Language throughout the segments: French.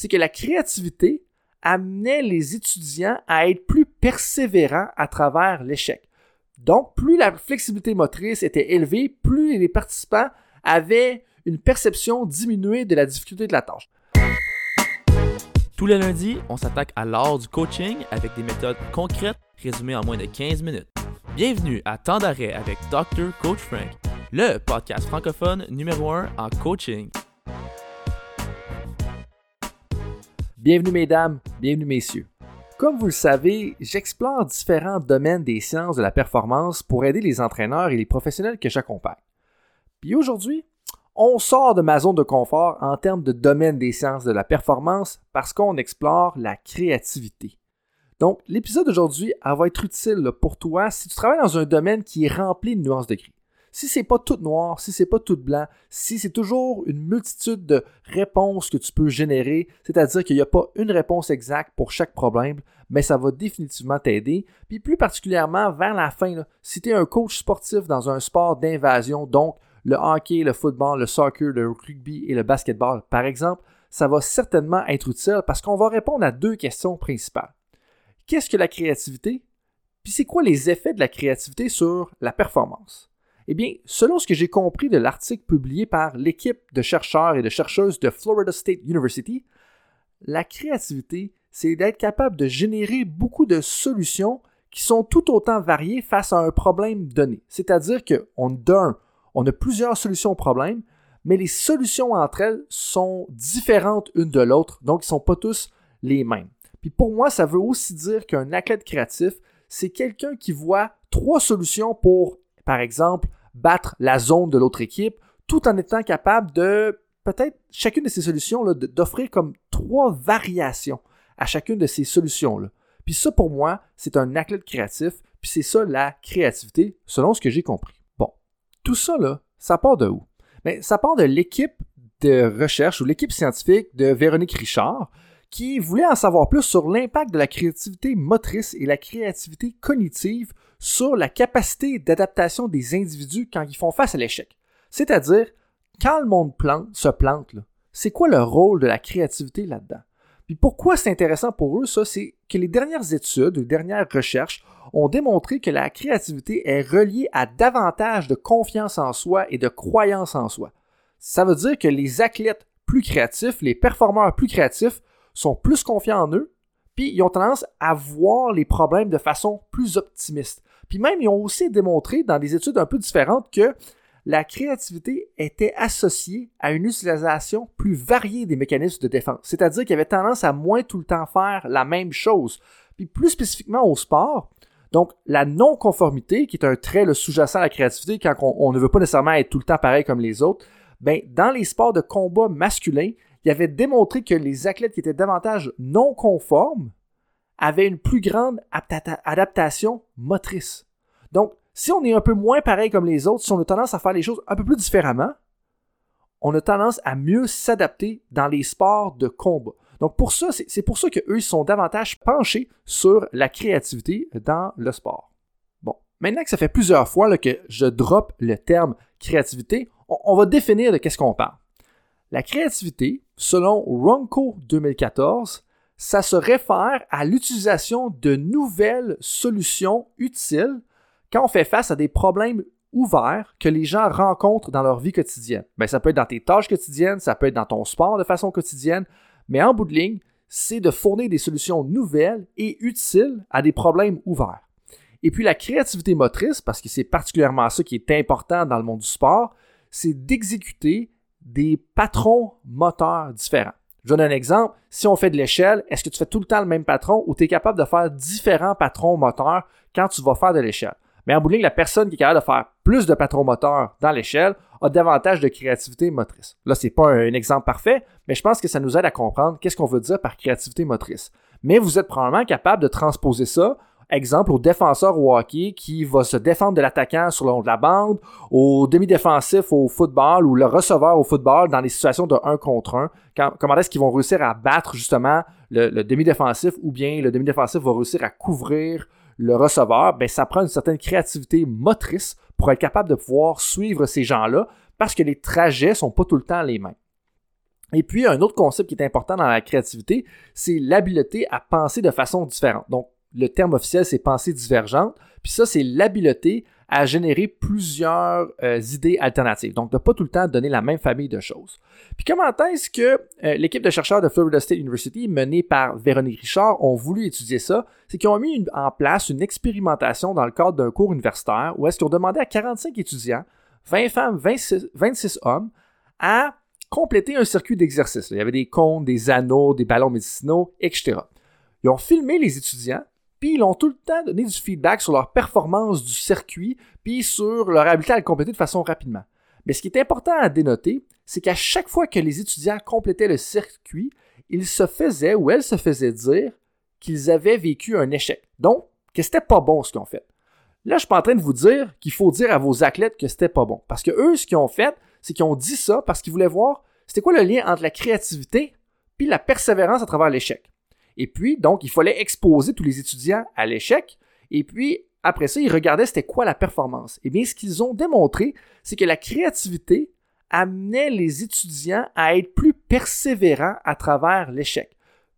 c'est que la créativité amenait les étudiants à être plus persévérants à travers l'échec. Donc, plus la flexibilité motrice était élevée, plus les participants avaient une perception diminuée de la difficulté de la tâche. Tous les lundis, on s'attaque à l'art du coaching avec des méthodes concrètes résumées en moins de 15 minutes. Bienvenue à Temps d'arrêt avec Dr. Coach Frank, le podcast francophone numéro 1 en coaching. Bienvenue mesdames, bienvenue messieurs. Comme vous le savez, j'explore différents domaines des sciences de la performance pour aider les entraîneurs et les professionnels que j'accompagne. Puis aujourd'hui, on sort de ma zone de confort en termes de domaine des sciences de la performance parce qu'on explore la créativité. Donc, l'épisode d'aujourd'hui va être utile pour toi si tu travailles dans un domaine qui est rempli de nuances de gris si c'est pas tout noir, si c'est pas tout blanc, si c'est toujours une multitude de réponses que tu peux générer, c'est-à-dire qu'il n'y a pas une réponse exacte pour chaque problème, mais ça va définitivement t'aider. Puis plus particulièrement vers la fin, si tu es un coach sportif dans un sport d'invasion, donc le hockey, le football, le soccer, le rugby et le basketball, par exemple, ça va certainement être utile parce qu'on va répondre à deux questions principales. Qu'est-ce que la créativité? Puis c'est quoi les effets de la créativité sur la performance? Eh bien, selon ce que j'ai compris de l'article publié par l'équipe de chercheurs et de chercheuses de Florida State University, la créativité, c'est d'être capable de générer beaucoup de solutions qui sont tout autant variées face à un problème donné. C'est-à-dire qu'on d'un, on a plusieurs solutions au problème, mais les solutions entre elles sont différentes une de l'autre, donc ils ne sont pas tous les mêmes. Puis pour moi, ça veut aussi dire qu'un athlète créatif, c'est quelqu'un qui voit trois solutions pour, par exemple, battre la zone de l'autre équipe, tout en étant capable de peut-être chacune de ces solutions d'offrir comme trois variations à chacune de ces solutions-là. Puis ça, pour moi, c'est un athlète créatif, puis c'est ça la créativité, selon ce que j'ai compris. Bon, tout ça, là, ça part de où? Mais ça part de l'équipe de recherche ou l'équipe scientifique de Véronique Richard, qui voulait en savoir plus sur l'impact de la créativité motrice et la créativité cognitive sur la capacité d'adaptation des individus quand ils font face à l'échec. C'est-à-dire, quand le monde se plante, c'est quoi le rôle de la créativité là-dedans? Puis pourquoi c'est intéressant pour eux, ça, c'est que les dernières études, les dernières recherches ont démontré que la créativité est reliée à davantage de confiance en soi et de croyance en soi. Ça veut dire que les athlètes plus créatifs, les performeurs plus créatifs, sont plus confiants en eux, puis ils ont tendance à voir les problèmes de façon plus optimiste. Puis même, ils ont aussi démontré dans des études un peu différentes que la créativité était associée à une utilisation plus variée des mécanismes de défense. C'est-à-dire qu'ils avaient tendance à moins tout le temps faire la même chose. Puis plus spécifiquement au sport, donc la non-conformité, qui est un trait sous-jacent à la créativité quand on, ne veut pas nécessairement être tout le temps pareil comme les autres, ben, dans les sports de combat masculins, il avait démontré que les athlètes qui étaient davantage non conformes avaient une plus grande adaptation motrice. Donc, si on est un peu moins pareil comme les autres, si on a tendance à faire les choses un peu plus différemment, on a tendance à mieux s'adapter dans les sports de combat. Donc pour ça, c'est pour ça qu'eux sont davantage penchés sur la créativité dans le sport. Bon, maintenant que ça fait plusieurs fois que je drop le terme créativité, on, on va définir de qu'est-ce qu'on parle. La créativité, selon Ronco 2014, ça se réfère à l'utilisation de nouvelles solutions utiles quand on fait face à des problèmes ouverts que les gens rencontrent dans leur vie quotidienne. Ben, ça peut être dans tes tâches quotidiennes, ça peut être dans ton sport de façon quotidienne, mais en bout de ligne, c'est de fournir des solutions nouvelles et utiles à des problèmes ouverts. Et puis la créativité motrice, parce que c'est particulièrement ça qui est important dans le monde du sport, c'est d'exécuter des patrons moteurs différents. Je donne un exemple. Si on fait de l'échelle, est-ce que tu fais tout le temps le même patron ou tu es capable de faire différents patrons moteurs quand tu vas faire de l'échelle? Mais en bout la personne qui est capable de faire plus de patrons moteurs dans l'échelle a davantage de créativité motrice. Là, c'est pas un exemple parfait, mais je pense que ça nous aide à comprendre qu'est-ce qu'on veut dire par créativité motrice. Mais vous êtes probablement capable de transposer ça exemple, au défenseur au hockey qui va se défendre de l'attaquant sur le long de la bande, au demi-défensif au football ou le receveur au football dans des situations de 1 contre 1. comment est-ce qu'ils vont réussir à battre justement le, demi-défensif ou bien le demi-défensif va réussir à couvrir le receveur, ben ça prend une certaine créativité motrice pour être capable de pouvoir suivre ces gens-là parce que les trajets sont pas tout le temps les mêmes. Et puis, un autre concept qui est important dans la créativité, c'est l'habileté à penser de façon différente. Donc, le terme officiel, c'est pensée divergente. Puis ça, c'est l'habileté à générer plusieurs euh, idées alternatives. Donc, de pas tout le temps donner la même famille de choses. Puis comment est-ce que euh, l'équipe de chercheurs de Florida State University, menée par Véronique Richard, ont voulu étudier ça? C'est qu'ils ont mis en place une expérimentation dans le cadre d'un cours universitaire où est-ce qu'ils ont demandé à 45 étudiants, 20 femmes, 26, hommes, à compléter un circuit d'exercice. Il y avait des cônes, des anneaux, des ballons médicinaux, etc. Ils ont filmé les étudiants puis ils ont tout le temps donné du feedback sur leur performance du circuit, puis sur leur habileté à le compléter de façon rapidement. Mais ce qui est important à dénoter, c'est qu'à chaque fois que les étudiants complétaient le circuit, ils se faisaient ou elles se faisaient dire qu'ils avaient vécu un échec. Donc, que c'était pas bon ce qu'ils ont fait. Là, je suis pas en train de vous dire qu'il faut dire à vos athlètes que c'était pas bon. Parce que eux, ce qu'ils ont fait, c'est qu'ils ont dit ça parce qu'ils voulaient voir c'était quoi le lien entre la créativité puis la persévérance à travers l'échec. Et puis, donc, il fallait exposer tous les étudiants à l'échec. Et puis, après ça, ils regardaient c'était quoi la performance. Et eh bien, ce qu'ils ont démontré, c'est que la créativité amenait les étudiants à être plus persévérants à travers l'échec.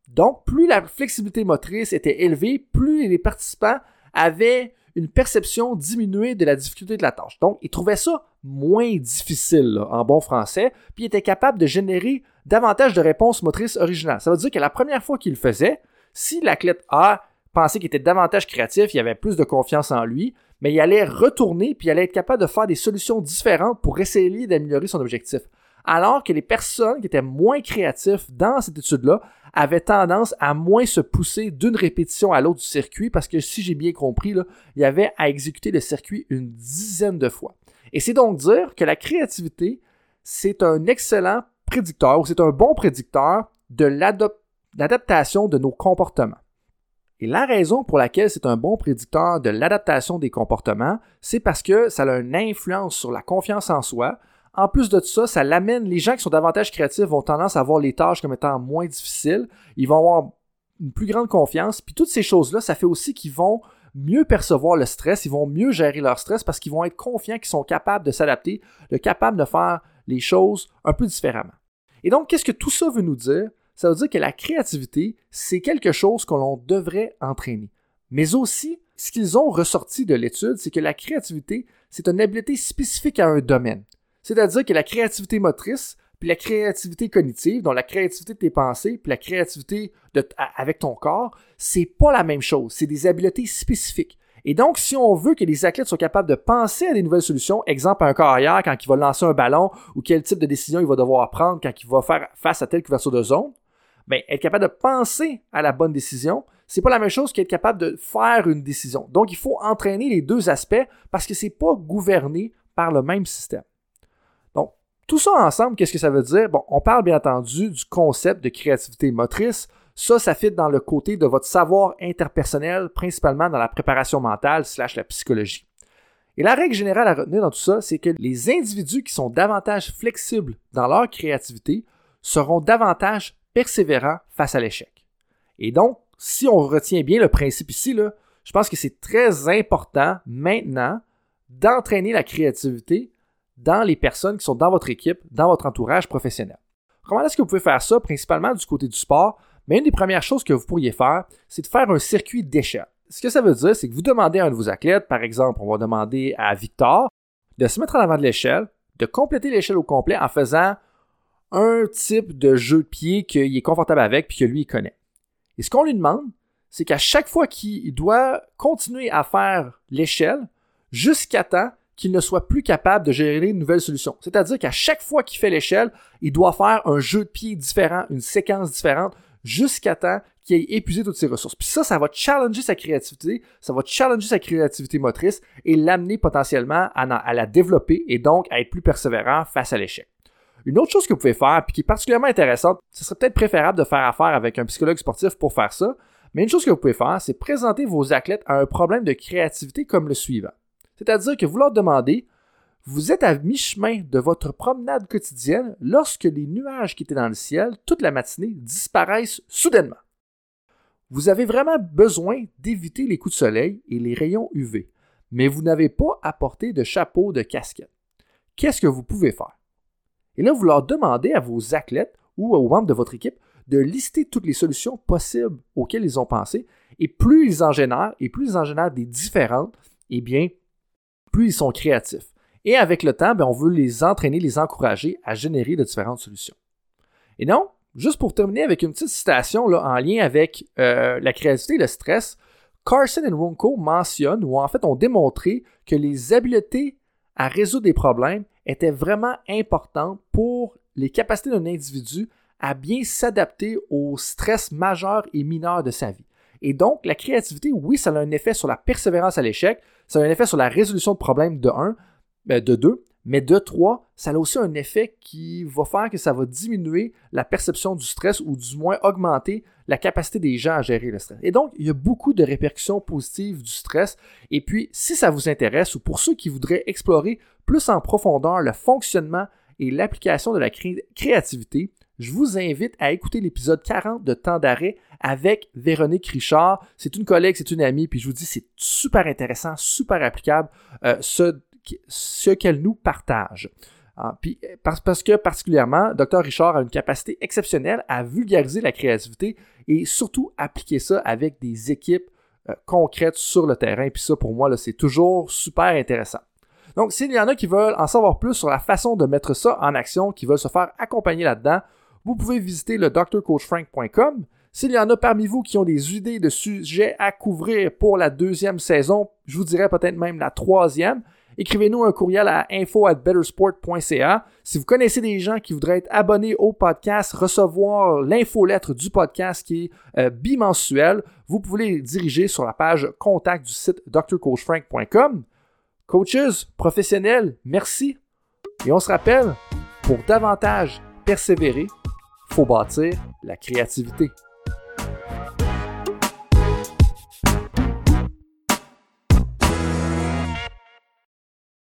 Donc, plus la flexibilité motrice était élevée, plus les participants avaient une perception diminuée de la difficulté de la tâche. Donc, ils trouvaient ça moins difficile en bon français, puis ils étaient capables de générer davantage de réponses motrices originales. Ça veut dire que la première fois qu'il le faisait, si l'athlète A pensait qu'il était davantage créatif, il avait plus de confiance en lui, mais il allait retourner puis il allait être capable de faire des solutions différentes pour essayer d'améliorer son objectif. Alors que les personnes qui étaient moins créatifs dans cette étude-là avaient tendance à moins se pousser d'une répétition à l'autre du circuit parce que si j'ai bien compris, là, il y avait à exécuter le circuit une dizaine de fois. Et c'est donc dire que la créativité, c'est un excellent prédicteur ou c'est un bon prédicteur de l'adaptation de nos comportements. Et la raison pour laquelle c'est un bon prédicteur de l'adaptation des comportements, c'est parce que ça a une influence sur la confiance en soi. En plus de ça, ça l'amène, les gens qui sont davantage créatifs vont tendance à voir les tâches comme étant moins difficiles. Ils vont avoir une plus grande confiance. Puis toutes ces choses-là, ça fait aussi qu'ils vont mieux percevoir le stress, ils vont mieux gérer leur stress parce qu'ils vont être confiants qu'ils sont capables de s'adapter, de capables de faire les choses un peu différemment. Et donc, qu'est-ce que tout ça veut nous dire? Ça veut dire que la créativité, c'est quelque chose que l'on devrait entraîner. Mais aussi, ce qu'ils ont ressorti de l'étude, c'est que la créativité, c'est une habileté spécifique à un domaine. C'est-à-dire que la créativité motrice, puis la créativité cognitive, donc la créativité de tes pensées, puis la créativité avec ton corps, c'est pas la même chose. C'est des habiletés spécifiques. Et donc, si on veut que les athlètes soient capables de penser à des nouvelles solutions, exemple un carrière quand il va lancer un ballon ou quel type de décision il va devoir prendre quand il va faire face à telle couverture de zone, bien, être capable de penser à la bonne décision, c'est pas la même chose qu'être capable de faire une décision. Donc, il faut entraîner les deux aspects parce que c'est pas gouverné par le même système. Tout ça ensemble, qu'est-ce que ça veut dire? Bon, on parle bien entendu du concept de créativité motrice, ça, ça fit dans le côté de votre savoir interpersonnel, principalement dans la préparation mentale slash la psychologie. Et la règle générale à retenir dans tout ça, c'est que les individus qui sont davantage flexibles dans leur créativité seront davantage persévérants face à l'échec. Et donc, si on retient bien le principe ici, je pense que c'est très important maintenant d'entraîner la créativité dans les personnes qui sont dans votre équipe, dans votre entourage professionnel. Comment est-ce que vous pouvez faire ça, principalement du côté du sport? Mais une des premières choses que vous pourriez faire, c'est de faire un circuit d'échelle. Ce que ça veut dire, c'est que vous demandez à un de vos athlètes, par exemple, on va demander à Victor de se mettre en avant de l'échelle, de compléter l'échelle au complet en faisant un type de jeu de pied qu'il est confortable avec puis que lui il connaît. Et ce qu'on lui demande, c'est qu'à chaque fois qu'il doit continuer à faire l'échelle jusqu'à temps qu'il ne soit plus capable de gérer une nouvelle solution. C'est-à-dire qu'à chaque fois qu'il fait l'échelle, il doit faire un jeu de pied différent, une séquence différente, jusqu'à temps qu'il ait épuisé toutes ses ressources. Puis ça, ça va challenger sa créativité, ça va challenger sa créativité motrice et l'amener potentiellement à, la développer et donc à être plus persévérant face à l'échec. Une autre chose que vous pouvez faire, puis qui est particulièrement intéressante, ce serait peut-être préférable de faire affaire avec un psychologue sportif pour faire ça, mais une chose que vous pouvez faire, c'est présenter vos athlètes à un problème de créativité comme le suivant. C'est-à-dire que vous leur demandez vous êtes à mi-chemin de votre promenade quotidienne lorsque les nuages qui étaient dans le ciel toute la matinée disparaissent soudainement. Vous avez vraiment besoin d'éviter les coups de soleil et les rayons UV, mais vous n'avez pas apporté de chapeau, de casquette. Qu'est-ce que vous pouvez faire? Et là, vous leur demandez à vos athlètes ou aux membres de votre équipe de lister toutes les solutions possibles auxquelles ils ont pensé. Et plus ils en génèrent, et plus ils en génèrent des différentes, eh bien, plus ils sont créatifs. Et avec le temps, ben, on veut les entraîner, les encourager à générer de différentes solutions. Et non, juste pour terminer avec une petite citation en lien avec euh, la créativité et le stress, Carson et Ronco mentionnent, ou en fait ont démontré, que les habiletés à résoudre des problèmes étaient vraiment importantes pour les capacités d'un individu à bien s'adapter au stress majeur et mineur de sa vie. Et donc, la créativité, oui, ça a un effet sur la persévérance à l'échec, ça a un effet sur la résolution de problèmes de 1, euh, de 2, mais de 3, ça a aussi un effet qui va faire que ça va diminuer la perception du stress ou du moins augmenter la capacité des gens à gérer le stress. Et donc, il y a beaucoup de répercussions positives du stress. Et puis, si ça vous intéresse ou pour ceux qui voudraient explorer plus en profondeur le fonctionnement et l'application de la créativité, je vous invite à écouter l'épisode 40 de Temps d'arrêt avec Véronique Richard. C'est une collègue, c'est une amie, puis je vous dis, c'est super intéressant, super applicable, euh, ce, ce qu'elle nous partage. Ah, puis, parce, parce, que particulièrement, Dr Richard a une capacité exceptionnelle à vulgariser la créativité et surtout appliquer ça avec des équipes euh, concrètes sur le terrain. Puis ça, pour moi, c'est toujours super intéressant. Donc, s'il y en a qui veulent en savoir plus sur la façon de mettre ça en action, qui veulent se faire accompagner là-dedans, vous pouvez visiter le drcoachfrank.com. S'il y en a parmi vous qui ont des idées de sujets à couvrir pour la deuxième saison, je vous dirais peut-être même la troisième, écrivez-nous un courriel à info@bettersport.ca. Si vous connaissez des gens qui voudraient être abonnés au podcast, recevoir l'infolettre du podcast qui est euh, bimensuel, vous pouvez les diriger sur la page contact du site drcoachfrank.com. Coaches, professionnels, merci. Et on se rappelle, pour davantage persévérer, faut bâtir la créativité.